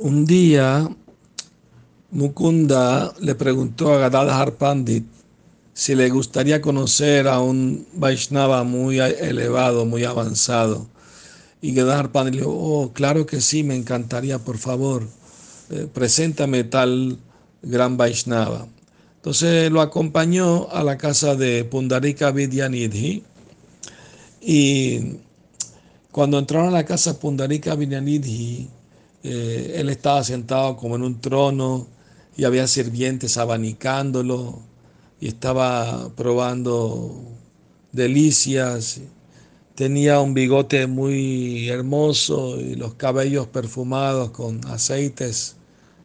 Un día, Mukunda le preguntó a Gadadhar Pandit si le gustaría conocer a un Vaishnava muy elevado, muy avanzado. Y Gadadhar Pandit le dijo, oh, claro que sí, me encantaría, por favor, eh, preséntame tal gran Vaishnava. Entonces lo acompañó a la casa de Pundarika Vidyanidhi y cuando entraron a la casa Pundarika Vidyanidhi, eh, él estaba sentado como en un trono y había sirvientes abanicándolo y estaba probando delicias. Tenía un bigote muy hermoso y los cabellos perfumados con aceites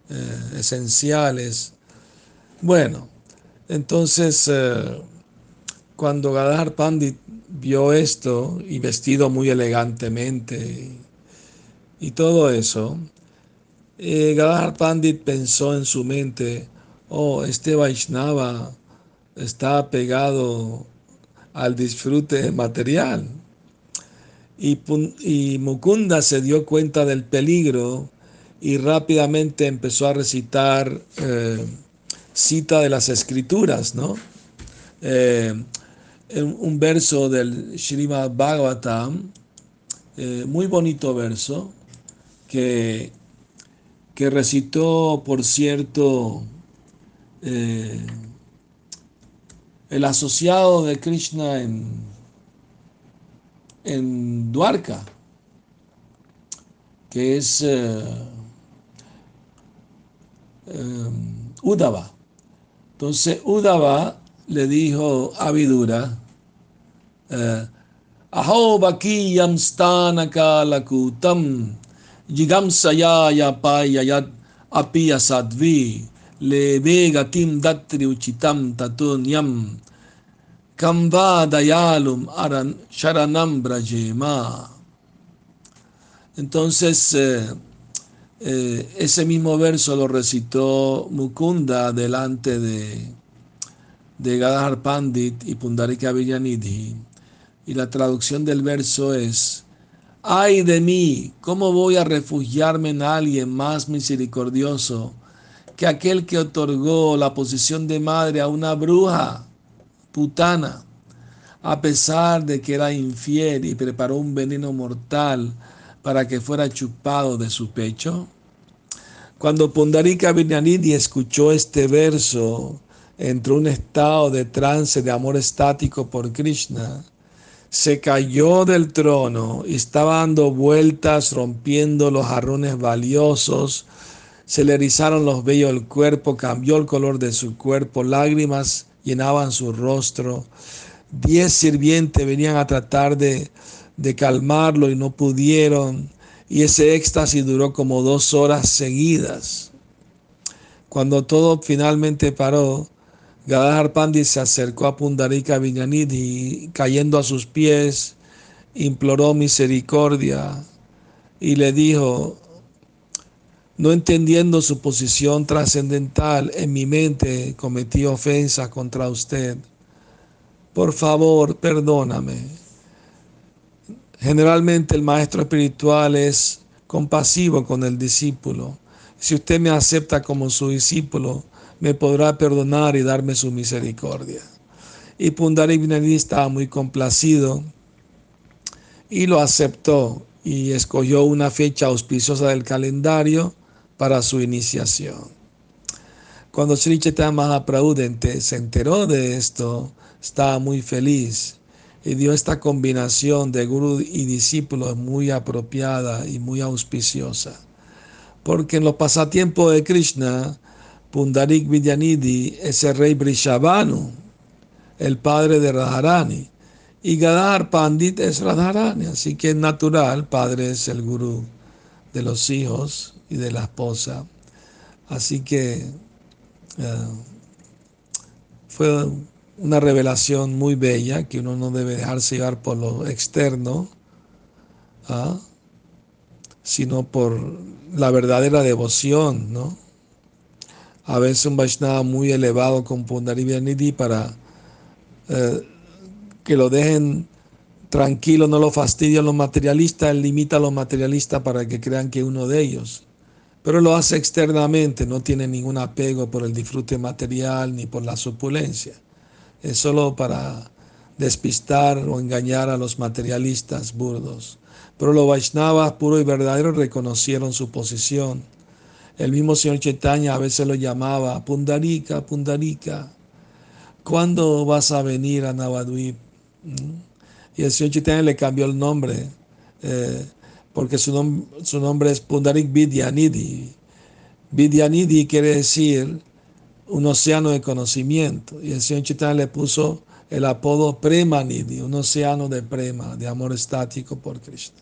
eh, esenciales. Bueno, entonces eh, cuando Gadar Pandit vio esto y vestido muy elegantemente y todo eso, eh, Pandit pensó en su mente, oh, este Vaishnava está pegado al disfrute material. Y, y, Mukunda se dio cuenta del peligro y rápidamente empezó a recitar eh, cita de las escrituras, ¿no? Eh, un verso del Srimad Bhagavatam, eh, muy bonito verso, que que recitó, por cierto, eh, el asociado de Krishna en, en Dwarka, que es uh, Udava. Entonces Udava le dijo a Vidura, Aho Bakiyam Stanaka Lakutam jigamsaya payayat apiya sadvi le vega tim datri uchitam tatunyam kamba dayalum aran sharanam brajema. Entonces, eh, eh, ese mismo verso lo recitó Mukunda delante de, de Gadahar Pandit y Pundarika Villanidhi. Y la traducción del verso es, Ay de mí, ¿cómo voy a refugiarme en alguien más misericordioso que aquel que otorgó la posición de madre a una bruja putana, a pesar de que era infiel y preparó un veneno mortal para que fuera chupado de su pecho? Cuando Pundarika Vinyanidhi escuchó este verso, entró en un estado de trance de amor estático por Krishna se cayó del trono y estaba dando vueltas, rompiendo los jarrones valiosos. Se le erizaron los vellos del cuerpo, cambió el color de su cuerpo, lágrimas llenaban su rostro. Diez sirvientes venían a tratar de, de calmarlo y no pudieron. Y ese éxtasis duró como dos horas seguidas. Cuando todo finalmente paró, Gadadhar Pandit se acercó a Pundarika Vinyanidhi y cayendo a sus pies imploró misericordia y le dijo, no entendiendo su posición trascendental, en mi mente cometí ofensa contra usted. Por favor, perdóname. Generalmente el maestro espiritual es compasivo con el discípulo. Si usted me acepta como su discípulo, me podrá perdonar y darme su misericordia. Y Pundarik Vinayani estaba muy complacido y lo aceptó y escogió una fecha auspiciosa del calendario para su iniciación. Cuando Sri Chaitanya Mahaprabhu se enteró de esto, estaba muy feliz y dio esta combinación de guru y discípulos muy apropiada y muy auspiciosa. Porque en los pasatiempos de Krishna, Pundarik Vidyanidhi es el rey Brishabhanu, el padre de Radharani. Y Gadar Pandit es Radharani, así que es natural, padre es el gurú de los hijos y de la esposa. Así que eh, fue una revelación muy bella que uno no debe dejarse llevar por lo externo, ¿ah? sino por la verdadera devoción, ¿no? A veces un Vaishnava muy elevado con Pundarivyanidhi para eh, que lo dejen tranquilo, no lo fastidien los materialistas, él limita a los materialistas para que crean que uno de ellos. pero lo hace externamente, no tiene ningún apego por el disfrute material ni por la supulencia. Es solo para despistar o engañar a los materialistas burdos. Pero los Vaishnavas puros y verdaderos reconocieron su posición. El mismo señor Chaitanya a veces lo llamaba Pundarika, Pundarika. ¿Cuándo vas a venir a Navadvip? ¿Mm? Y el señor Chaitanya le cambió el nombre. Eh, porque su, su nombre es Pundarik Vidyanidhi. Vidyanidhi quiere decir un océano de conocimiento. Y el señor Chaitanya le puso el apodo Premanidhi, un océano de prema, de amor estático por Krishna.